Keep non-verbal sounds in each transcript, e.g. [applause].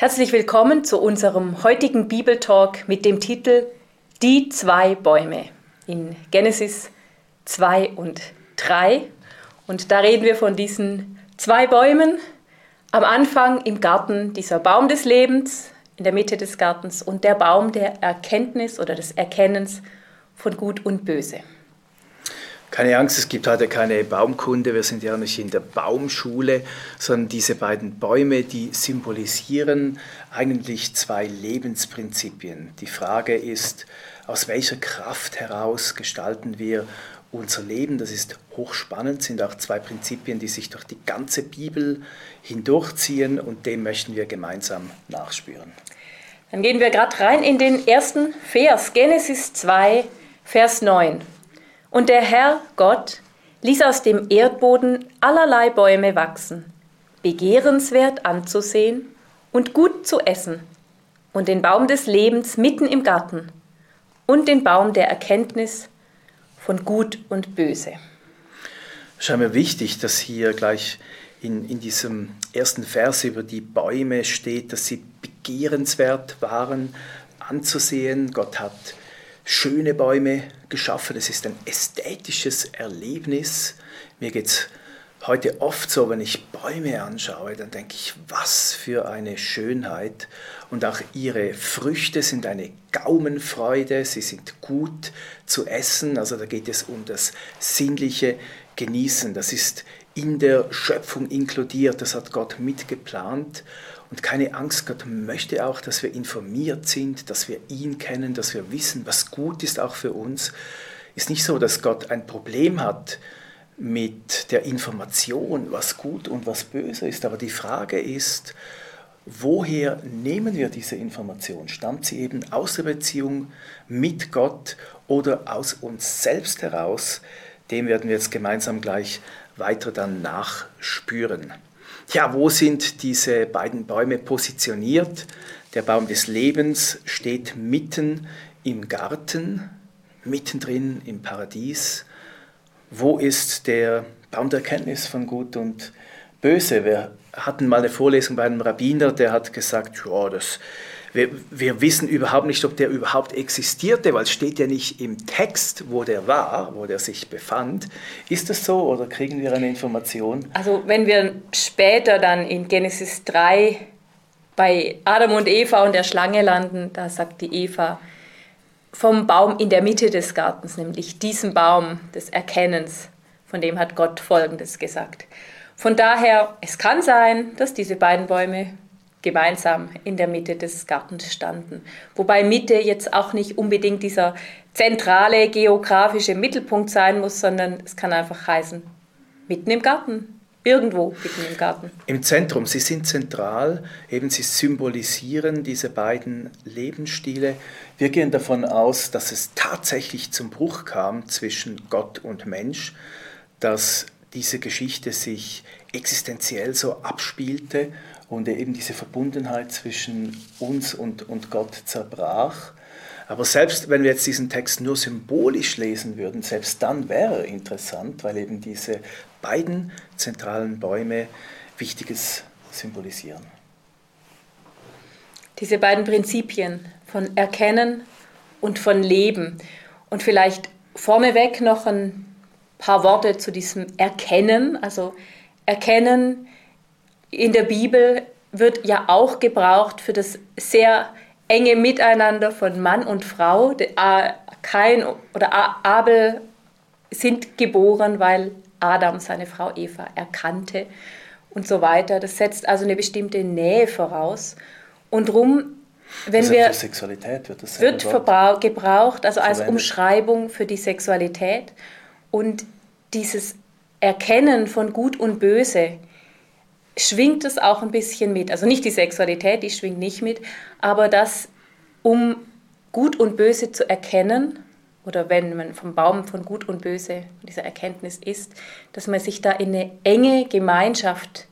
Herzlich willkommen zu unserem heutigen Bibeltalk mit dem Titel Die zwei Bäume in Genesis 2 und 3. Und da reden wir von diesen zwei Bäumen. Am Anfang im Garten dieser Baum des Lebens, in der Mitte des Gartens und der Baum der Erkenntnis oder des Erkennens von Gut und Böse. Keine Angst, es gibt heute keine Baumkunde, wir sind ja nicht in der Baumschule, sondern diese beiden Bäume, die symbolisieren eigentlich zwei Lebensprinzipien. Die Frage ist, aus welcher Kraft heraus gestalten wir unser Leben? Das ist hochspannend, sind auch zwei Prinzipien, die sich durch die ganze Bibel hindurchziehen und dem möchten wir gemeinsam nachspüren. Dann gehen wir gerade rein in den ersten Vers, Genesis 2, Vers 9. Und der Herr Gott ließ aus dem Erdboden allerlei Bäume wachsen, begehrenswert anzusehen und gut zu essen, und den Baum des Lebens mitten im Garten und den Baum der Erkenntnis von Gut und Böse. Ist mir wichtig, dass hier gleich in, in diesem ersten Vers über die Bäume steht, dass sie begehrenswert waren anzusehen. Gott hat schöne Bäume geschaffen. Es ist ein ästhetisches Erlebnis. Mir geht es heute oft so, wenn ich Bäume anschaue, dann denke ich, was für eine Schönheit. Und auch ihre Früchte sind eine Gaumenfreude, sie sind gut zu essen. Also da geht es um das sinnliche Genießen. Das ist in der Schöpfung inkludiert, das hat Gott mitgeplant. Und keine Angst, Gott möchte auch, dass wir informiert sind, dass wir ihn kennen, dass wir wissen, was gut ist auch für uns. Ist nicht so, dass Gott ein Problem hat mit der Information, was gut und was böse ist, aber die Frage ist, woher nehmen wir diese Information? Stammt sie eben aus der Beziehung mit Gott oder aus uns selbst heraus? Dem werden wir jetzt gemeinsam gleich weiter dann nachspüren. Ja, wo sind diese beiden Bäume positioniert? Der Baum des Lebens steht mitten im Garten, mittendrin im Paradies. Wo ist der Baum der Kenntnis von Gut und Böse? Wir hatten mal eine Vorlesung bei einem Rabbiner, der hat gesagt, ja, das wir, wir, wissen überhaupt nicht, ob der überhaupt existierte, weil es steht ja nicht im Text, wo der war, wo der sich befand. Ist das so oder kriegen wir eine Information? Also wenn wir später dann in Genesis 3 bei Adam und Eva und der Schlange landen, da sagt die Eva vom Baum in der Mitte des Gartens, nämlich diesem Baum des Erkennens, von dem hat Gott Folgendes gesagt. Von daher, es kann sein, dass diese beiden Bäume gemeinsam in der Mitte des Gartens standen. Wobei Mitte jetzt auch nicht unbedingt dieser zentrale geografische Mittelpunkt sein muss, sondern es kann einfach heißen, mitten im Garten, irgendwo mitten im Garten. Im Zentrum, sie sind zentral, eben sie symbolisieren diese beiden Lebensstile. Wir gehen davon aus, dass es tatsächlich zum Bruch kam zwischen Gott und Mensch, dass diese Geschichte sich existenziell so abspielte und eben diese Verbundenheit zwischen uns und, und Gott zerbrach. Aber selbst wenn wir jetzt diesen Text nur symbolisch lesen würden, selbst dann wäre er interessant, weil eben diese beiden zentralen Bäume Wichtiges symbolisieren. Diese beiden Prinzipien von Erkennen und von Leben. Und vielleicht vorneweg noch ein paar Worte zu diesem Erkennen. Also Erkennen in der Bibel wird ja auch gebraucht für das sehr enge Miteinander von Mann und Frau. Kain oder Abel sind geboren, weil Adam seine Frau Eva erkannte und so weiter. Das setzt also eine bestimmte Nähe voraus. Und drum, wenn also wir für Sexualität wird das wird gebraucht, also als Umschreibung für die Sexualität und dieses Erkennen von Gut und Böse schwingt es auch ein bisschen mit. Also nicht die Sexualität, die schwingt nicht mit, aber das, um Gut und Böse zu erkennen, oder wenn man vom Baum von Gut und Böse dieser Erkenntnis ist, dass man sich da in eine enge Gemeinschaft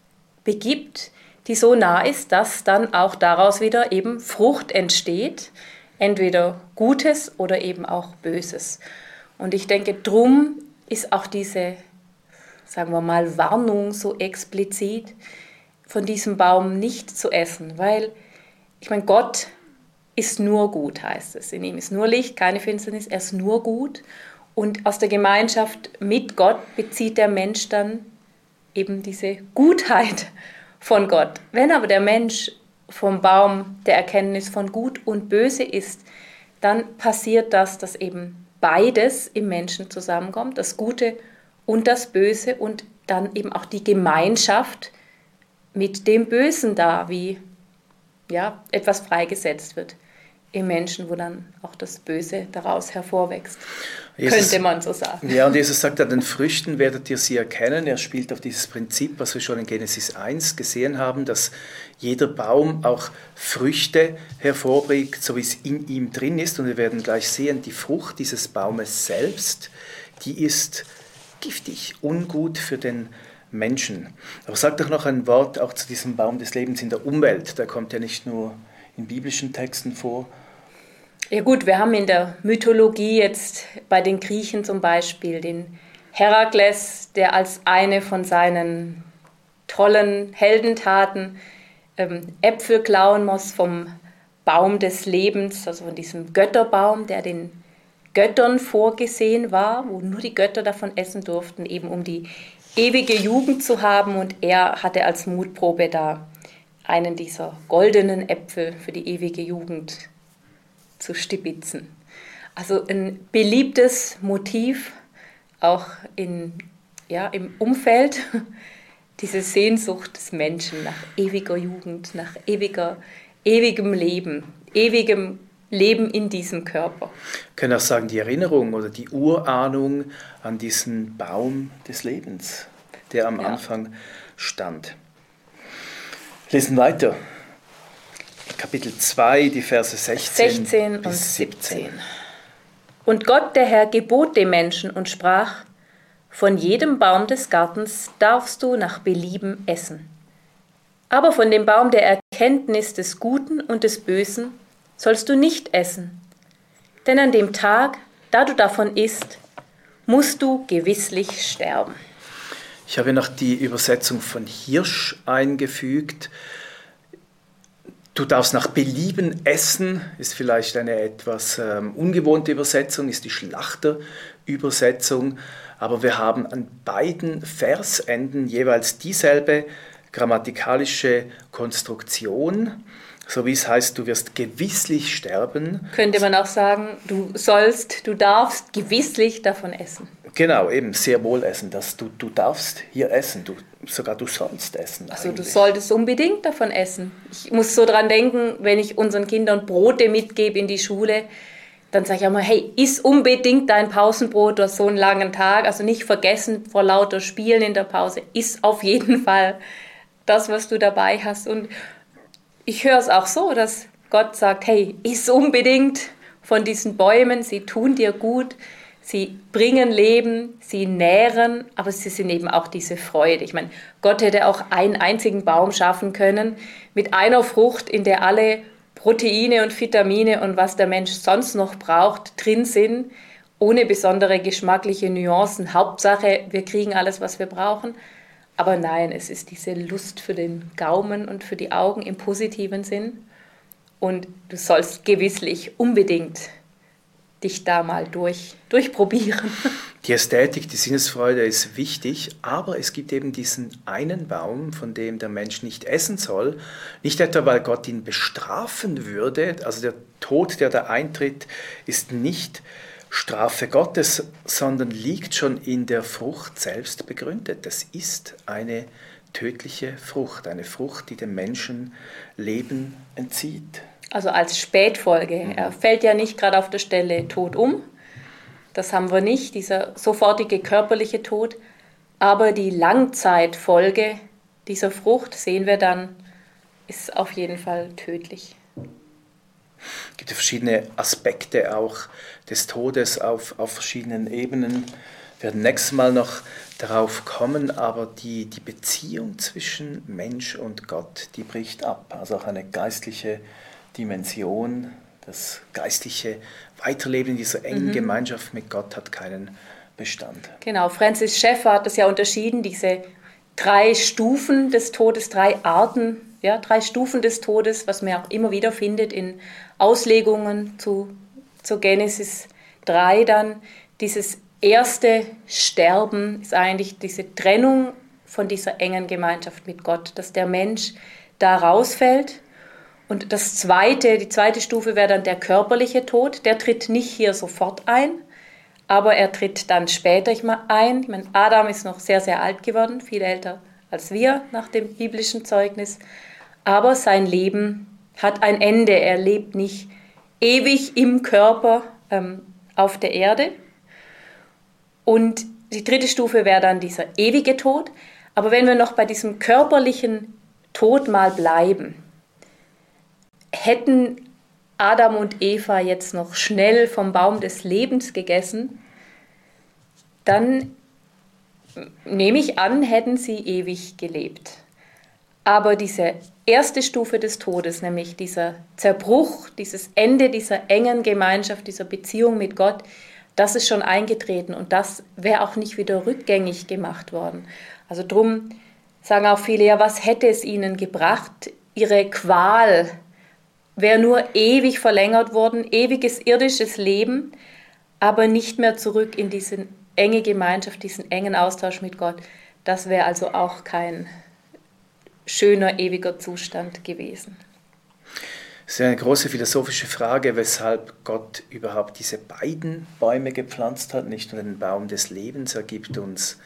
begibt, die so nah ist, dass dann auch daraus wieder eben Frucht entsteht, entweder Gutes oder eben auch Böses. Und ich denke, drum ist auch diese sagen wir mal, Warnung so explizit, von diesem Baum nicht zu essen, weil ich meine, Gott ist nur gut, heißt es. In ihm ist nur Licht, keine Finsternis, er ist nur gut. Und aus der Gemeinschaft mit Gott bezieht der Mensch dann eben diese Gutheit von Gott. Wenn aber der Mensch vom Baum der Erkenntnis von Gut und Böse ist, dann passiert das, dass eben beides im Menschen zusammenkommt, das Gute und das Böse und dann eben auch die Gemeinschaft mit dem Bösen da, wie ja, etwas freigesetzt wird im Menschen, wo dann auch das Böse daraus hervorwächst. Jesus, könnte man so sagen. Ja, und Jesus sagt, an den Früchten werdet ihr sie erkennen. Er spielt auf dieses Prinzip, was wir schon in Genesis 1 gesehen haben, dass jeder Baum auch Früchte hervorbringt, so wie es in ihm drin ist. Und wir werden gleich sehen, die Frucht dieses Baumes selbst, die ist giftig, ungut für den Menschen. Aber sag doch noch ein Wort auch zu diesem Baum des Lebens in der Umwelt. Der kommt ja nicht nur in biblischen Texten vor, ja gut, wir haben in der Mythologie jetzt bei den Griechen zum Beispiel den Herakles, der als eine von seinen tollen Heldentaten ähm, Äpfel klauen muss vom Baum des Lebens, also von diesem Götterbaum, der den Göttern vorgesehen war, wo nur die Götter davon essen durften, eben um die ewige Jugend zu haben. Und er hatte als Mutprobe da einen dieser goldenen Äpfel für die ewige Jugend zu stibitzen. Also ein beliebtes Motiv auch in, ja, im Umfeld, [laughs] diese Sehnsucht des Menschen nach ewiger Jugend, nach ewiger, ewigem Leben, ewigem Leben in diesem Körper. Wir können auch sagen, die Erinnerung oder die Urahnung an diesen Baum des Lebens, der am ja. Anfang stand. Lesen weiter. Kapitel 2, die Verse 16, 16 und 17. Und Gott, der Herr, gebot dem Menschen und sprach, von jedem Baum des Gartens darfst du nach Belieben essen. Aber von dem Baum der Erkenntnis des Guten und des Bösen sollst du nicht essen. Denn an dem Tag, da du davon isst, musst du gewisslich sterben. Ich habe noch die Übersetzung von Hirsch eingefügt. Du darfst nach Belieben essen, ist vielleicht eine etwas ähm, ungewohnte Übersetzung, ist die Schlachterübersetzung, aber wir haben an beiden Versenden jeweils dieselbe grammatikalische Konstruktion, so wie es heißt, du wirst gewisslich sterben. Könnte man auch sagen, du sollst, du darfst gewisslich davon essen. Genau, eben sehr wohl essen. Dass du, du darfst hier essen, du, sogar du sollst essen. Also eigentlich. du solltest unbedingt davon essen. Ich muss so dran denken, wenn ich unseren Kindern Brote mitgebe in die Schule, dann sage ich auch mal, hey, iss unbedingt dein Pausenbrot, du hast so einen langen Tag. Also nicht vergessen vor lauter Spielen in der Pause, iss auf jeden Fall das, was du dabei hast. Und ich höre es auch so, dass Gott sagt, hey, iss unbedingt von diesen Bäumen, sie tun dir gut Sie bringen Leben, sie nähren, aber sie sind eben auch diese Freude. Ich meine, Gott hätte auch einen einzigen Baum schaffen können mit einer Frucht, in der alle Proteine und Vitamine und was der Mensch sonst noch braucht, drin sind, ohne besondere geschmackliche Nuancen. Hauptsache, wir kriegen alles, was wir brauchen. Aber nein, es ist diese Lust für den Gaumen und für die Augen im positiven Sinn. Und du sollst gewisslich unbedingt dich da mal durch, durchprobieren. [laughs] Die Ästhetik, die Sinnesfreude ist wichtig, aber es gibt eben diesen einen Baum, von dem der Mensch nicht essen soll. Nicht etwa, weil Gott ihn bestrafen würde, also der Tod, der da eintritt, ist nicht Strafe Gottes, sondern liegt schon in der Frucht selbst begründet. Das ist eine tödliche Frucht, eine Frucht, die dem Menschen Leben entzieht. Also als Spätfolge. Mhm. Er fällt ja nicht gerade auf der Stelle tot um. Das haben wir nicht, dieser sofortige körperliche Tod. Aber die Langzeitfolge dieser Frucht, sehen wir dann, ist auf jeden Fall tödlich. Es gibt ja verschiedene Aspekte auch des Todes auf, auf verschiedenen Ebenen. Wir werden nächstes Mal noch darauf kommen, aber die, die Beziehung zwischen Mensch und Gott, die bricht ab. Also auch eine geistliche Dimension, das geistliche Weiterleben in dieser engen mhm. Gemeinschaft mit Gott hat keinen Bestand. Genau, Francis Schäffer hat das ja unterschieden, diese drei Stufen des Todes, drei Arten ja, drei Stufen des Todes, was man auch immer wieder findet in Auslegungen zu, zu Genesis 3 dann. Dieses erste Sterben ist eigentlich diese Trennung von dieser engen Gemeinschaft mit Gott, dass der Mensch da rausfällt. Und das zweite, die zweite Stufe wäre dann der körperliche Tod. Der tritt nicht hier sofort ein, aber er tritt dann später ein. Ich meine, Adam ist noch sehr, sehr alt geworden, viel älter als wir nach dem biblischen Zeugnis. Aber sein Leben hat ein Ende. Er lebt nicht ewig im Körper ähm, auf der Erde. Und die dritte Stufe wäre dann dieser ewige Tod. Aber wenn wir noch bei diesem körperlichen Tod mal bleiben, hätten Adam und Eva jetzt noch schnell vom Baum des Lebens gegessen, dann nehme ich an, hätten sie ewig gelebt. Aber diese erste Stufe des Todes, nämlich dieser Zerbruch, dieses Ende dieser engen Gemeinschaft, dieser Beziehung mit Gott, das ist schon eingetreten und das wäre auch nicht wieder rückgängig gemacht worden. Also drum sagen auch viele, ja, was hätte es ihnen gebracht? Ihre Qual wäre nur ewig verlängert worden, ewiges irdisches Leben, aber nicht mehr zurück in diese enge Gemeinschaft, diesen engen Austausch mit Gott. Das wäre also auch kein schöner, ewiger Zustand gewesen. Es ist eine große philosophische Frage, weshalb Gott überhaupt diese beiden Bäume gepflanzt hat, nicht nur den Baum des Lebens. Er gibt uns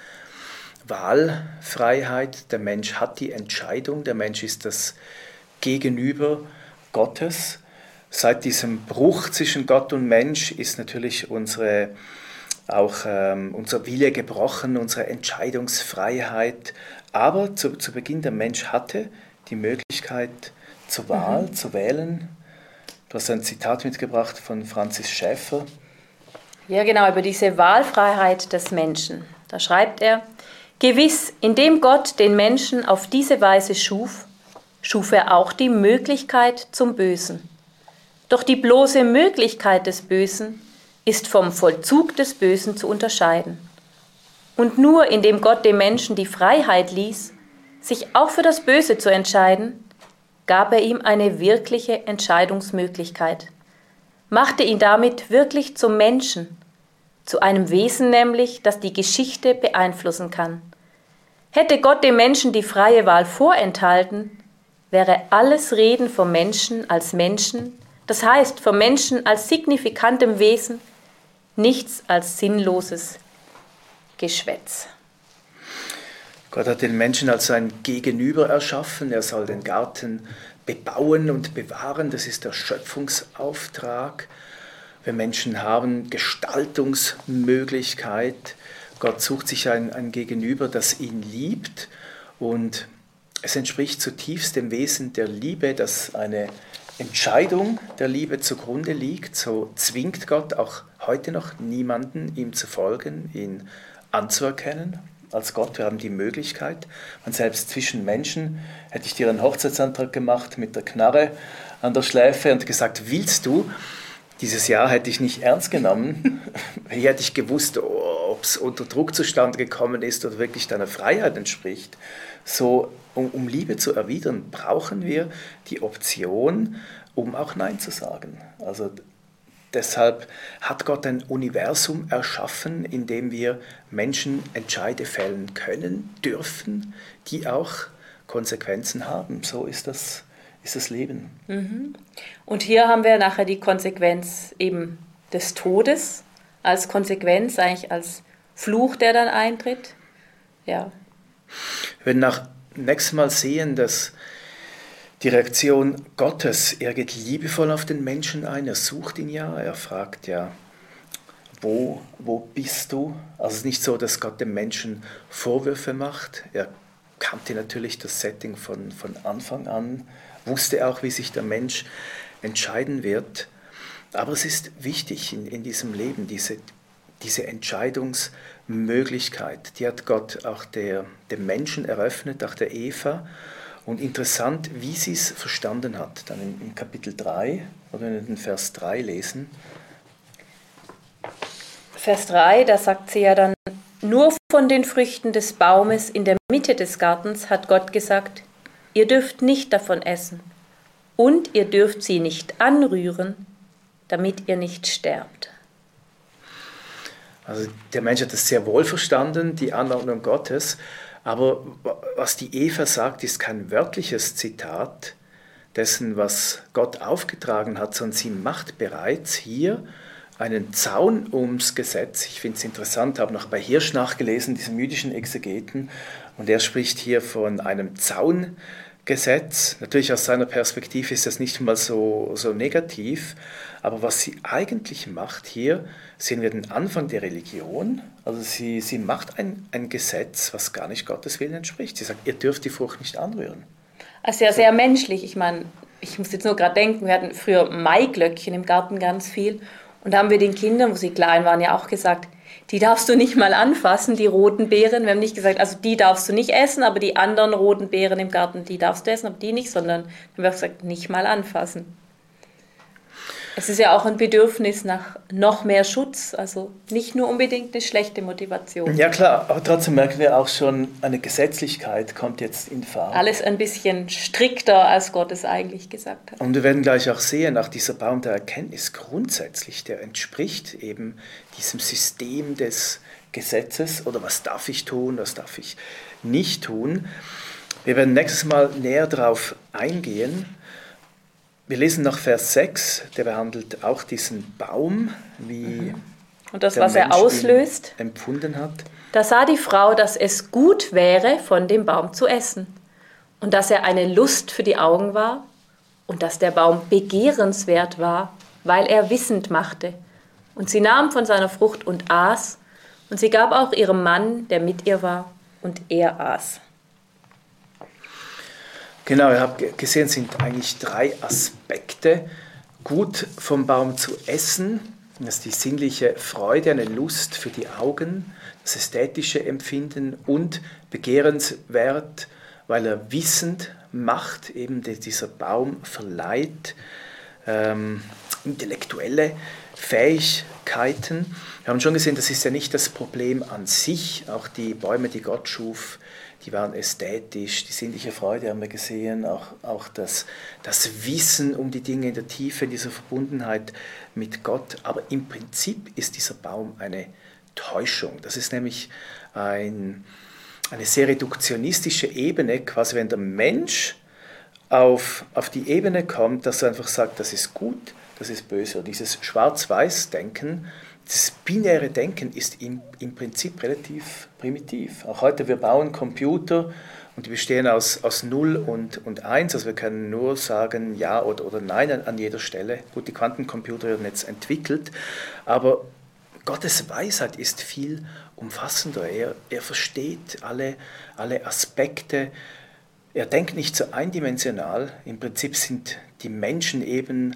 Wahlfreiheit. Der Mensch hat die Entscheidung. Der Mensch ist das Gegenüber Gottes. Seit diesem Bruch zwischen Gott und Mensch ist natürlich unsere, auch ähm, unser Wille gebrochen, unsere Entscheidungsfreiheit. Aber zu, zu Beginn der Mensch hatte die Möglichkeit zur Wahl, mhm. zu wählen. Du hast ein Zitat mitgebracht von Francis Schäfer. Ja, genau, über diese Wahlfreiheit des Menschen. Da schreibt er, Gewiss, indem Gott den Menschen auf diese Weise schuf, schuf er auch die Möglichkeit zum Bösen. Doch die bloße Möglichkeit des Bösen ist vom Vollzug des Bösen zu unterscheiden. Und nur indem Gott dem Menschen die Freiheit ließ, sich auch für das Böse zu entscheiden, gab er ihm eine wirkliche Entscheidungsmöglichkeit, machte ihn damit wirklich zum Menschen, zu einem Wesen nämlich, das die Geschichte beeinflussen kann. Hätte Gott dem Menschen die freie Wahl vorenthalten, wäre alles Reden vom Menschen als Menschen, das heißt vom Menschen als signifikantem Wesen, nichts als sinnloses Geschwätz. Gott hat den Menschen als sein Gegenüber erschaffen. Er soll den Garten bebauen und bewahren. Das ist der Schöpfungsauftrag. Wir Menschen haben Gestaltungsmöglichkeit. Gott sucht sich ein, ein Gegenüber, das ihn liebt. Und es entspricht zutiefst dem Wesen der Liebe, dass eine Entscheidung der Liebe zugrunde liegt. So zwingt Gott auch heute noch niemanden, ihm zu folgen, ihn anzuerkennen als Gott. Wir haben die Möglichkeit. Und selbst zwischen Menschen hätte ich dir einen Hochzeitsantrag gemacht mit der Knarre an der Schläfe und gesagt, willst du? Dieses Jahr hätte ich nicht ernst genommen. [laughs] Hier hätte ich gewusst, ob es unter Druck zustande gekommen ist oder wirklich deiner Freiheit entspricht. So, um, um Liebe zu erwidern, brauchen wir die Option, um auch Nein zu sagen. Also Deshalb hat Gott ein Universum erschaffen, in dem wir Menschen Entscheide fällen können, dürfen, die auch Konsequenzen haben. So ist das, ist das Leben. Mhm. Und hier haben wir nachher die Konsequenz eben des Todes als Konsequenz, eigentlich als Fluch, der dann eintritt. Ja. Wenn nach nächstes Mal sehen, dass die Reaktion Gottes, er geht liebevoll auf den Menschen ein, er sucht ihn ja, er fragt ja, wo, wo bist du? Also es ist nicht so, dass Gott dem Menschen Vorwürfe macht. Er kannte natürlich das Setting von, von Anfang an, wusste auch, wie sich der Mensch entscheiden wird. Aber es ist wichtig in, in diesem Leben, diese, diese Entscheidungsmöglichkeit, die hat Gott auch der, dem Menschen eröffnet, auch der Eva. Und interessant, wie sie es verstanden hat, dann im Kapitel 3, oder wir den Vers 3 lesen. Vers 3, da sagt sie ja dann, nur von den Früchten des Baumes in der Mitte des Gartens hat Gott gesagt, ihr dürft nicht davon essen, und ihr dürft sie nicht anrühren, damit ihr nicht sterbt. Also der Mensch hat es sehr wohl verstanden, die Anordnung Gottes, aber was die Eva sagt, ist kein wörtliches Zitat dessen, was Gott aufgetragen hat, sondern sie macht bereits hier einen Zaun ums Gesetz. Ich finde es interessant, habe noch bei Hirsch nachgelesen, diesem jüdischen Exegeten, und er spricht hier von einem Zaungesetz. Natürlich aus seiner Perspektive ist das nicht mal so, so negativ, aber was sie eigentlich macht hier, sehen wir den Anfang der Religion. Also sie, sie macht ein, ein Gesetz, was gar nicht Gottes Willen entspricht. Sie sagt, ihr dürft die Frucht nicht anrühren. Also ja sehr menschlich. Ich meine, ich muss jetzt nur gerade denken, wir hatten früher Maiglöckchen im Garten ganz viel. Und da haben wir den Kindern, wo sie klein waren, ja auch gesagt, die darfst du nicht mal anfassen, die roten Beeren. Wir haben nicht gesagt, also die darfst du nicht essen, aber die anderen roten Beeren im Garten, die darfst du essen, aber die nicht, sondern wir haben gesagt, nicht mal anfassen. Es ist ja auch ein Bedürfnis nach noch mehr Schutz, also nicht nur unbedingt eine schlechte Motivation. Ja klar, aber trotzdem merken wir auch schon, eine Gesetzlichkeit kommt jetzt in Fahrt. Alles ein bisschen strikter, als Gott es eigentlich gesagt hat. Und wir werden gleich auch sehen, auch dieser Baum der Erkenntnis grundsätzlich, der entspricht eben diesem System des Gesetzes oder was darf ich tun, was darf ich nicht tun. Wir werden nächstes Mal näher darauf eingehen. Wir lesen nach Vers 6, der behandelt auch diesen Baum, wie mhm. und das, was er auslöst, empfunden hat. Da sah die Frau, dass es gut wäre, von dem Baum zu essen und dass er eine Lust für die Augen war und dass der Baum begehrenswert war, weil er wissend machte. Und sie nahm von seiner Frucht und aß, und sie gab auch ihrem Mann, der mit ihr war, und er aß. Genau, ihr habt gesehen, es sind eigentlich drei Aspekte. Gut vom Baum zu essen, das ist die sinnliche Freude, eine Lust für die Augen, das ästhetische Empfinden und begehrenswert, weil er wissend macht, eben dieser Baum verleiht ähm, intellektuelle Fähigkeiten. Wir haben schon gesehen, das ist ja nicht das Problem an sich, auch die Bäume, die Gott schuf, die waren ästhetisch, die sinnliche Freude haben wir gesehen, auch, auch das, das Wissen um die Dinge in der Tiefe, dieser Verbundenheit mit Gott. Aber im Prinzip ist dieser Baum eine Täuschung. Das ist nämlich ein, eine sehr reduktionistische Ebene, quasi wenn der Mensch auf, auf die Ebene kommt, dass er einfach sagt, das ist gut, das ist böse. Und dieses Schwarz-Weiß-Denken, das binäre Denken ist im, im Prinzip relativ primitiv. Auch heute, wir bauen Computer und die bestehen aus, aus 0 und, und 1. Also wir können nur sagen Ja oder, oder Nein an, an jeder Stelle. Gut, die Quantencomputer werden jetzt entwickelt, aber Gottes Weisheit ist viel umfassender. Er, er versteht alle, alle Aspekte. Er denkt nicht so eindimensional. Im Prinzip sind die Menschen eben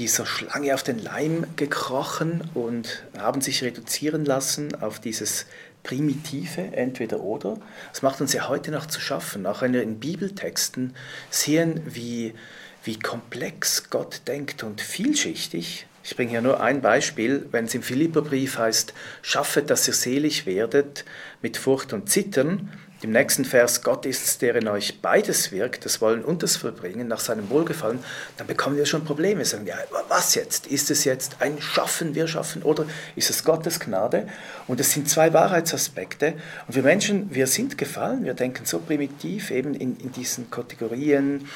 dieser Schlange auf den Leim gekrochen und haben sich reduzieren lassen auf dieses primitive Entweder oder. Das macht uns ja heute noch zu schaffen. Auch wenn wir in Bibeltexten sehen, wie, wie komplex Gott denkt und vielschichtig. Ich bringe hier nur ein Beispiel, wenn es im Philipperbrief heißt, schaffet, dass ihr selig werdet mit Furcht und Zittern, im nächsten Vers, Gott ist es, der in euch beides wirkt, das Wollen und das Verbringen nach seinem Wohlgefallen, dann bekommen wir schon Probleme. Sagen, ja, was jetzt? Ist es jetzt ein Schaffen, wir schaffen oder ist es Gottes Gnade? Und es sind zwei Wahrheitsaspekte. Und wir Menschen, wir sind gefallen, wir denken so primitiv eben in, in diesen Kategorien,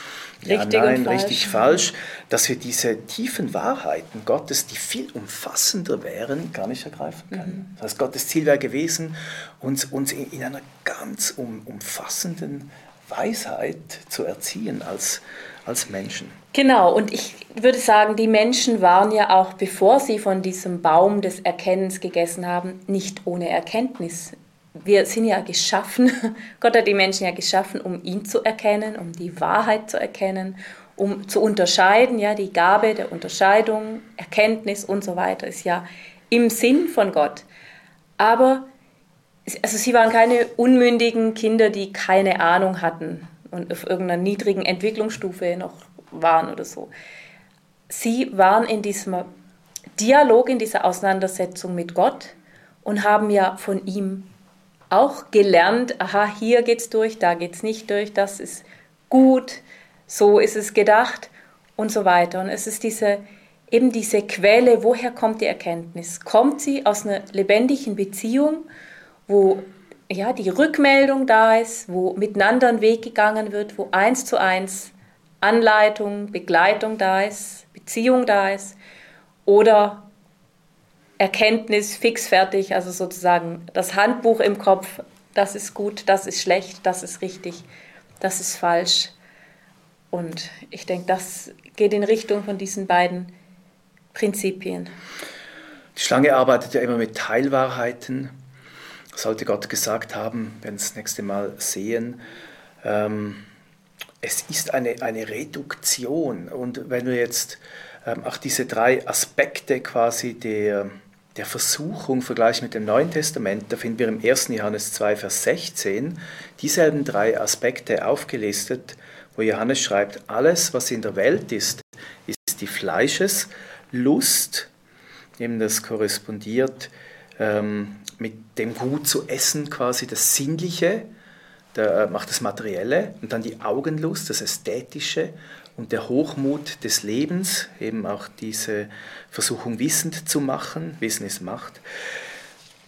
richtig ja, nein, falsch. richtig falsch, dass wir diese tiefen Wahrheiten Gottes, die viel umfassender wären, gar nicht ergreifen können. Mhm. Das heißt, Gottes Ziel wäre gewesen, uns, uns in, in einer ganz um, umfassenden Weisheit zu erziehen als, als Menschen. Genau, und ich würde sagen, die Menschen waren ja auch, bevor sie von diesem Baum des Erkennens gegessen haben, nicht ohne Erkenntnis. Wir sind ja geschaffen, [laughs] Gott hat die Menschen ja geschaffen, um ihn zu erkennen, um die Wahrheit zu erkennen, um zu unterscheiden. Ja, die Gabe der Unterscheidung, Erkenntnis und so weiter ist ja im Sinn von Gott. Aber also sie waren keine unmündigen Kinder, die keine Ahnung hatten und auf irgendeiner niedrigen Entwicklungsstufe noch waren oder so. Sie waren in diesem Dialog, in dieser Auseinandersetzung mit Gott und haben ja von ihm auch gelernt, aha, hier geht's durch, da geht's nicht durch, das ist gut, so ist es gedacht und so weiter. Und es ist diese, eben diese Quelle, woher kommt die Erkenntnis? Kommt sie aus einer lebendigen Beziehung, wo ja, die Rückmeldung da ist, wo miteinander ein Weg gegangen wird, wo eins zu eins Anleitung, Begleitung da ist, Beziehung da ist oder Erkenntnis fix fertig, also sozusagen das Handbuch im Kopf, das ist gut, das ist schlecht, das ist richtig, das ist falsch. Und ich denke, das geht in Richtung von diesen beiden Prinzipien. Die Schlange arbeitet ja immer mit Teilwahrheiten. Sollte Gott gesagt haben, wenn wir das nächste Mal sehen, ähm, es ist eine, eine Reduktion. Und wenn wir jetzt ähm, auch diese drei Aspekte quasi der, der Versuchung vergleichen mit dem Neuen Testament, da finden wir im 1. Johannes 2, Vers 16 dieselben drei Aspekte aufgelistet, wo Johannes schreibt, alles, was in der Welt ist, ist die Fleischeslust, eben das korrespondiert ähm, mit dem Gut zu essen, quasi das Sinnliche, der macht das Materielle und dann die Augenlust, das Ästhetische und der Hochmut des Lebens, eben auch diese Versuchung wissend zu machen, Wissen ist Macht.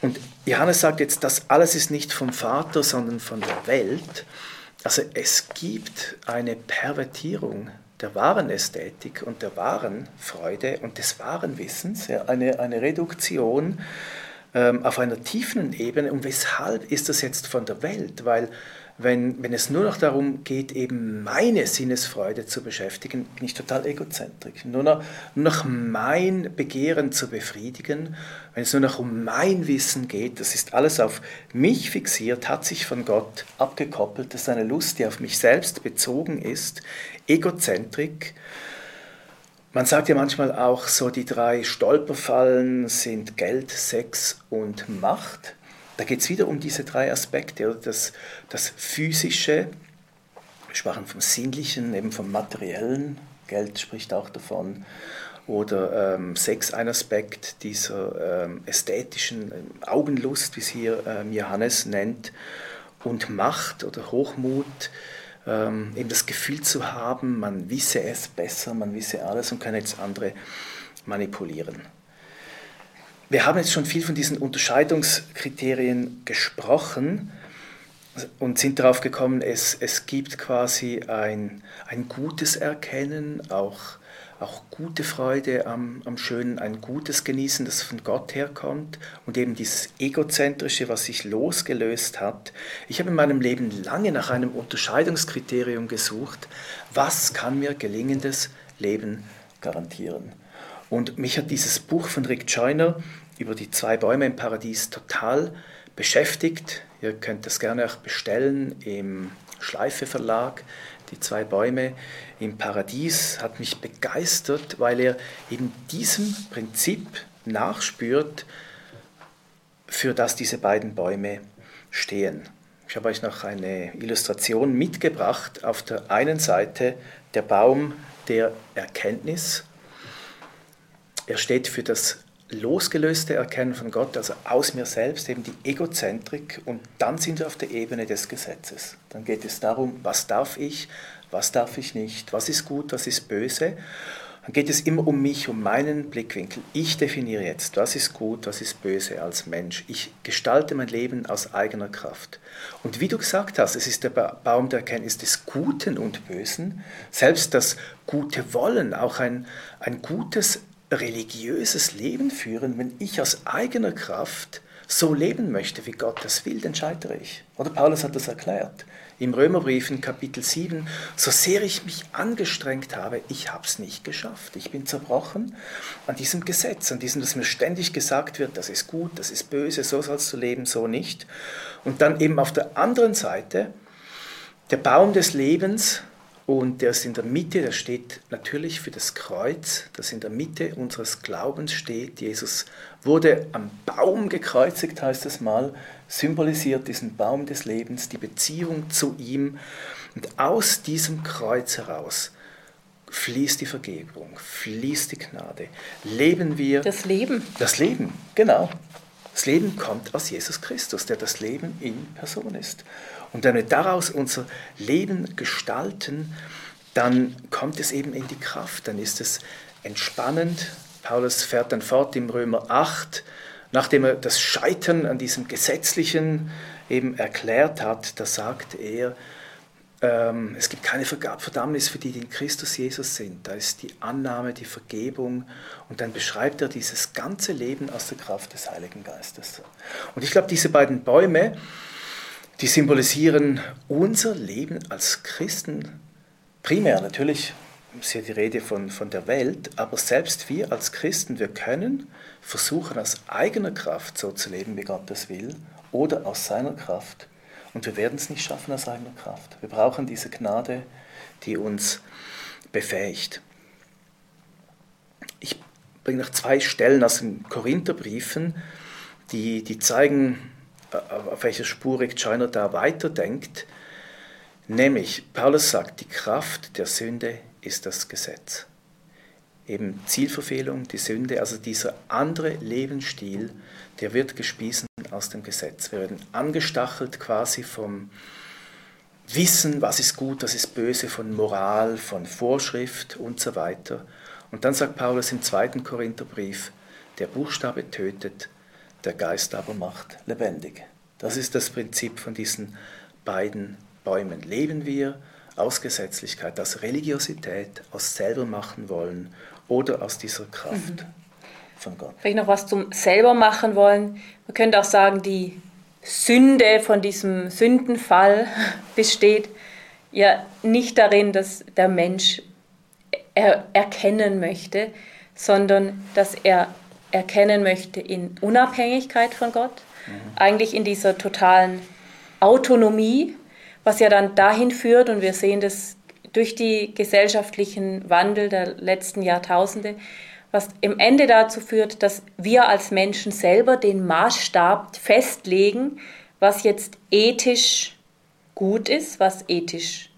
Und Johannes sagt jetzt, das alles ist nicht vom Vater, sondern von der Welt. Also es gibt eine Pervertierung der wahren Ästhetik und der wahren Freude und des wahren Wissens, ja, eine, eine Reduktion ähm, auf einer tiefen Ebene. Und weshalb ist das jetzt von der Welt? Weil wenn, wenn es nur noch darum geht, eben meine Sinnesfreude zu beschäftigen, bin ich total egozentrisch. Nur noch, nur noch mein Begehren zu befriedigen, wenn es nur noch um mein Wissen geht, das ist alles auf mich fixiert, hat sich von Gott abgekoppelt, das ist eine Lust, die auf mich selbst bezogen ist, Egozentrik. Man sagt ja manchmal auch so, die drei Stolperfallen sind Geld, Sex und Macht. Da geht es wieder um diese drei Aspekte, oder? Das, das Physische, wir sprachen vom Sinnlichen, eben vom Materiellen, Geld spricht auch davon, oder ähm, Sex ein Aspekt dieser ähm, ästhetischen ähm, Augenlust, wie es hier ähm, Johannes nennt, und Macht oder Hochmut, ähm, eben das Gefühl zu haben, man wisse es besser, man wisse alles und kann jetzt andere manipulieren. Wir haben jetzt schon viel von diesen Unterscheidungskriterien gesprochen und sind darauf gekommen, es, es gibt quasi ein, ein gutes Erkennen, auch, auch gute Freude am, am Schönen, ein gutes Genießen, das von Gott herkommt und eben dieses Egozentrische, was sich losgelöst hat. Ich habe in meinem Leben lange nach einem Unterscheidungskriterium gesucht, was kann mir gelingendes Leben garantieren. Und mich hat dieses Buch von Rick Joyner über die zwei Bäume im Paradies total beschäftigt. Ihr könnt das gerne auch bestellen im Schleife Verlag. Die zwei Bäume im Paradies hat mich begeistert, weil er eben diesem Prinzip nachspürt, für das diese beiden Bäume stehen. Ich habe euch noch eine Illustration mitgebracht. Auf der einen Seite der Baum der Erkenntnis er steht für das losgelöste Erkennen von Gott, also aus mir selbst, eben die Egozentrik. Und dann sind wir auf der Ebene des Gesetzes. Dann geht es darum, was darf ich, was darf ich nicht, was ist gut, was ist böse. Dann geht es immer um mich, um meinen Blickwinkel. Ich definiere jetzt, was ist gut, was ist böse als Mensch. Ich gestalte mein Leben aus eigener Kraft. Und wie du gesagt hast, es ist der Baum der Erkenntnis des Guten und Bösen. Selbst das gute Wollen, auch ein, ein gutes religiöses Leben führen, wenn ich aus eigener Kraft so leben möchte, wie Gott das will, dann scheitere ich. Oder Paulus hat das erklärt. Im Römerbrief in Kapitel 7, so sehr ich mich angestrengt habe, ich habe es nicht geschafft. Ich bin zerbrochen an diesem Gesetz, an diesem, dass mir ständig gesagt wird, das ist gut, das ist böse, so sollst du leben, so nicht. Und dann eben auf der anderen Seite der Baum des Lebens, und der ist in der Mitte, der steht natürlich für das Kreuz, das in der Mitte unseres Glaubens steht. Jesus wurde am Baum gekreuzigt, heißt es mal, symbolisiert diesen Baum des Lebens, die Beziehung zu ihm. Und aus diesem Kreuz heraus fließt die Vergebung, fließt die Gnade. Leben wir. Das Leben. Das Leben, genau. Das Leben kommt aus Jesus Christus, der das Leben in Person ist. Und wenn wir daraus unser Leben gestalten, dann kommt es eben in die Kraft, dann ist es entspannend. Paulus fährt dann fort im Römer 8, nachdem er das Scheitern an diesem Gesetzlichen eben erklärt hat, da sagt er, ähm, es gibt keine Verdammnis für die, die in Christus Jesus sind. Da ist die Annahme, die Vergebung und dann beschreibt er dieses ganze Leben aus der Kraft des Heiligen Geistes. Und ich glaube, diese beiden Bäume, die symbolisieren unser Leben als Christen primär. Natürlich ist hier die Rede von, von der Welt, aber selbst wir als Christen, wir können versuchen, aus eigener Kraft so zu leben, wie Gott das will, oder aus seiner Kraft und wir werden es nicht schaffen aus eigener Kraft. Wir brauchen diese Gnade, die uns befähigt. Ich bringe noch zwei Stellen aus den Korintherbriefen, die, die zeigen, auf welcher Spur Rick Joyner da weiterdenkt. Nämlich, Paulus sagt, die Kraft der Sünde ist das Gesetz. Eben Zielverfehlung, die Sünde, also dieser andere Lebensstil, der wird gespiesen aus dem Gesetz. Wir werden angestachelt quasi vom Wissen, was ist gut, was ist böse, von Moral, von Vorschrift und so weiter. Und dann sagt Paulus im zweiten Korintherbrief, der Buchstabe tötet, der Geist aber macht lebendig. Das ist das Prinzip von diesen beiden Bäumen. Leben wir aus Gesetzlichkeit, aus Religiosität, aus selber machen wollen oder aus dieser Kraft. Mhm von Gott. Vielleicht noch was zum selber machen wollen. Man könnte auch sagen, die Sünde von diesem Sündenfall [laughs] besteht ja nicht darin, dass der Mensch er erkennen möchte, sondern dass er erkennen möchte in Unabhängigkeit von Gott, mhm. eigentlich in dieser totalen Autonomie, was ja dann dahin führt, und wir sehen das durch die gesellschaftlichen Wandel der letzten Jahrtausende, was im Ende dazu führt, dass wir als Menschen selber den Maßstab festlegen, was jetzt ethisch gut ist, was ethisch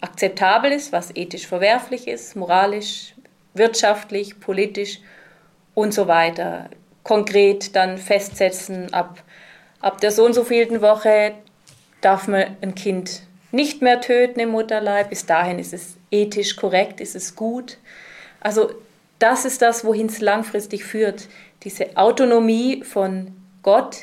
akzeptabel ist, was ethisch verwerflich ist, moralisch, wirtschaftlich, politisch und so weiter. Konkret dann festsetzen, ab, ab der so und so vielten Woche darf man ein Kind nicht mehr töten im Mutterleib, bis dahin ist es ethisch korrekt, ist es gut. Also das ist das, wohin es langfristig führt. Diese Autonomie von Gott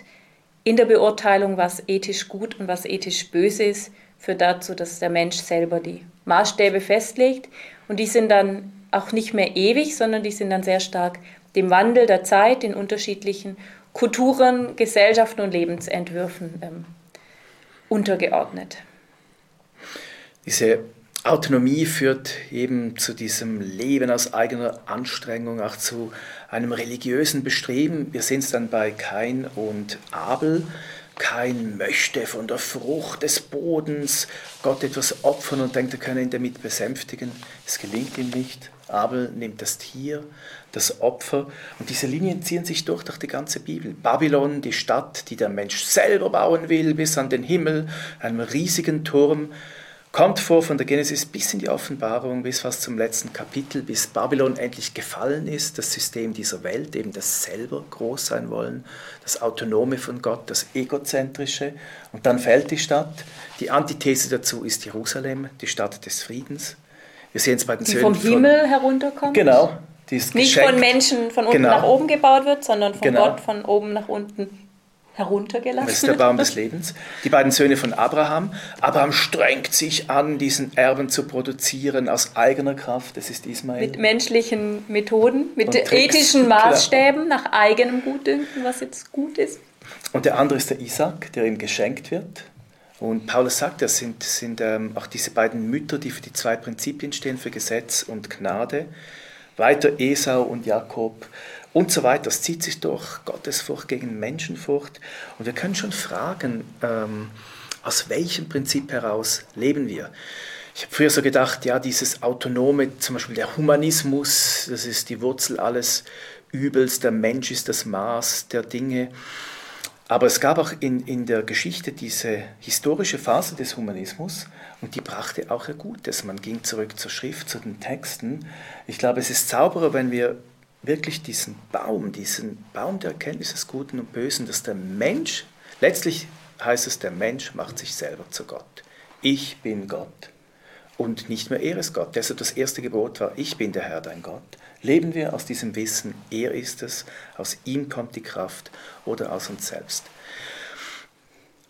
in der Beurteilung, was ethisch gut und was ethisch böse ist, führt dazu, dass der Mensch selber die Maßstäbe festlegt. Und die sind dann auch nicht mehr ewig, sondern die sind dann sehr stark dem Wandel der Zeit in unterschiedlichen Kulturen, Gesellschaften und Lebensentwürfen ähm, untergeordnet. Diese Autonomie führt eben zu diesem Leben aus eigener Anstrengung, auch zu einem religiösen Bestreben. Wir sehen es dann bei Kain und Abel. Kain möchte von der Frucht des Bodens Gott etwas opfern und denkt, er könne ihn damit besänftigen. Es gelingt ihm nicht. Abel nimmt das Tier, das Opfer. Und diese Linien ziehen sich durch durch die ganze Bibel. Babylon, die Stadt, die der Mensch selber bauen will, bis an den Himmel, einem riesigen Turm kommt vor von der Genesis bis in die Offenbarung, bis fast zum letzten Kapitel, bis Babylon endlich gefallen ist, das System dieser Welt, eben das selber groß sein wollen, das Autonome von Gott, das Egozentrische. Und dann fällt die Stadt. Die Antithese dazu ist Jerusalem, die Stadt des Friedens. Wir sehen es bei den die Söhnen vom Himmel von, herunterkommt. Genau. Die ist Nicht geschenkt. von Menschen von unten genau. nach oben gebaut wird, sondern von genau. Gott von oben nach unten heruntergelassen. Das ist der Baum des Lebens. Die beiden Söhne von Abraham. Abraham strengt sich an, diesen Erben zu produzieren aus eigener Kraft. Das ist Ismael. Mit menschlichen Methoden, mit ethischen Maßstäben, nach eigenem Gutdünken, was jetzt gut ist. Und der andere ist der Isaac, der ihm geschenkt wird. Und Paulus sagt, das sind, sind ähm, auch diese beiden Mütter, die für die zwei Prinzipien stehen, für Gesetz und Gnade. Weiter Esau und Jakob und so weiter. Das zieht sich durch Gottesfurcht gegen Menschenfurcht. Und wir können schon fragen, ähm, aus welchem Prinzip heraus leben wir? Ich habe früher so gedacht, ja, dieses Autonome, zum Beispiel der Humanismus, das ist die Wurzel alles Übels, der Mensch ist das Maß der Dinge. Aber es gab auch in, in der Geschichte diese historische Phase des Humanismus und die brachte auch ihr Gutes. Man ging zurück zur Schrift, zu den Texten. Ich glaube, es ist sauberer, wenn wir wirklich diesen Baum, diesen Baum der Erkenntnis des Guten und Bösen, dass der Mensch, letztlich heißt es, der Mensch macht sich selber zu Gott. Ich bin Gott und nicht mehr er ist Gott. Deshalb das erste Gebot war, ich bin der Herr, dein Gott. Leben wir aus diesem Wissen, er ist es, aus ihm kommt die Kraft oder aus uns selbst.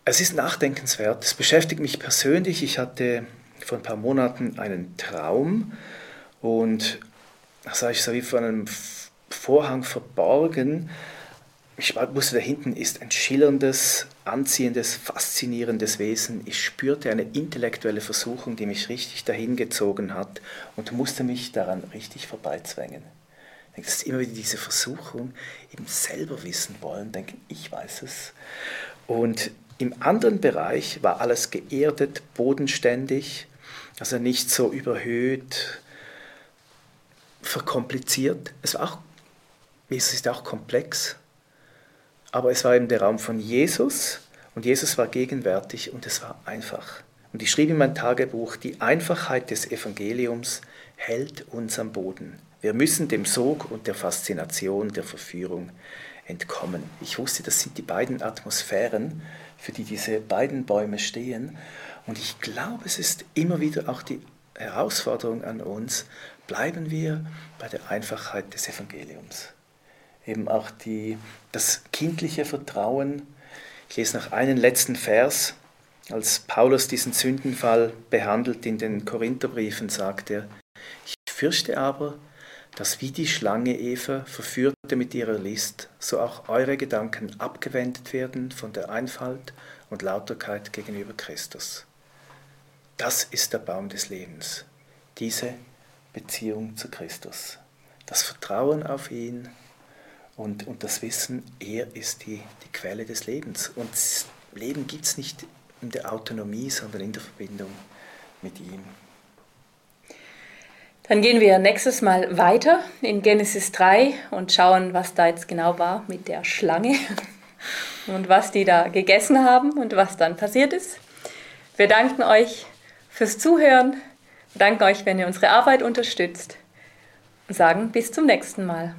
Es ist nachdenkenswert, es beschäftigt mich persönlich. Ich hatte vor ein paar Monaten einen Traum und das sah ich so wie von einem Vorhang verborgen. Ich wusste, da hinten ist ein schillerndes, anziehendes, faszinierendes Wesen. Ich spürte eine intellektuelle Versuchung, die mich richtig dahin gezogen hat und musste mich daran richtig vorbeizwängen. Das ist immer wieder diese Versuchung, eben selber wissen wollen, denken, ich weiß es. Und im anderen Bereich war alles geerdet, bodenständig, also nicht so überhöht, verkompliziert. Es war auch, Jesus ist auch komplex, aber es war eben der Raum von Jesus und Jesus war gegenwärtig und es war einfach. Und ich schrieb in mein Tagebuch, die Einfachheit des Evangeliums hält uns am Boden. Wir müssen dem Sog und der Faszination der Verführung entkommen. Ich wusste, das sind die beiden Atmosphären, für die diese beiden Bäume stehen. Und ich glaube, es ist immer wieder auch die Herausforderung an uns, bleiben wir bei der Einfachheit des Evangeliums. Eben auch die, das kindliche Vertrauen. Ich lese noch einen letzten Vers. Als Paulus diesen Sündenfall behandelt in den Korintherbriefen, sagt er, ich fürchte aber, dass wie die Schlange Eva verführte mit ihrer List, so auch eure Gedanken abgewendet werden von der Einfalt und Lauterkeit gegenüber Christus. Das ist der Baum des Lebens, diese Beziehung zu Christus, das Vertrauen auf ihn und, und das Wissen, er ist die, die Quelle des Lebens. Und Leben gibt es nicht in der Autonomie, sondern in der Verbindung mit ihm. Dann gehen wir nächstes Mal weiter in Genesis 3 und schauen, was da jetzt genau war mit der Schlange [laughs] und was die da gegessen haben und was dann passiert ist. Wir danken euch fürs Zuhören, wir danken euch, wenn ihr unsere Arbeit unterstützt und sagen bis zum nächsten Mal.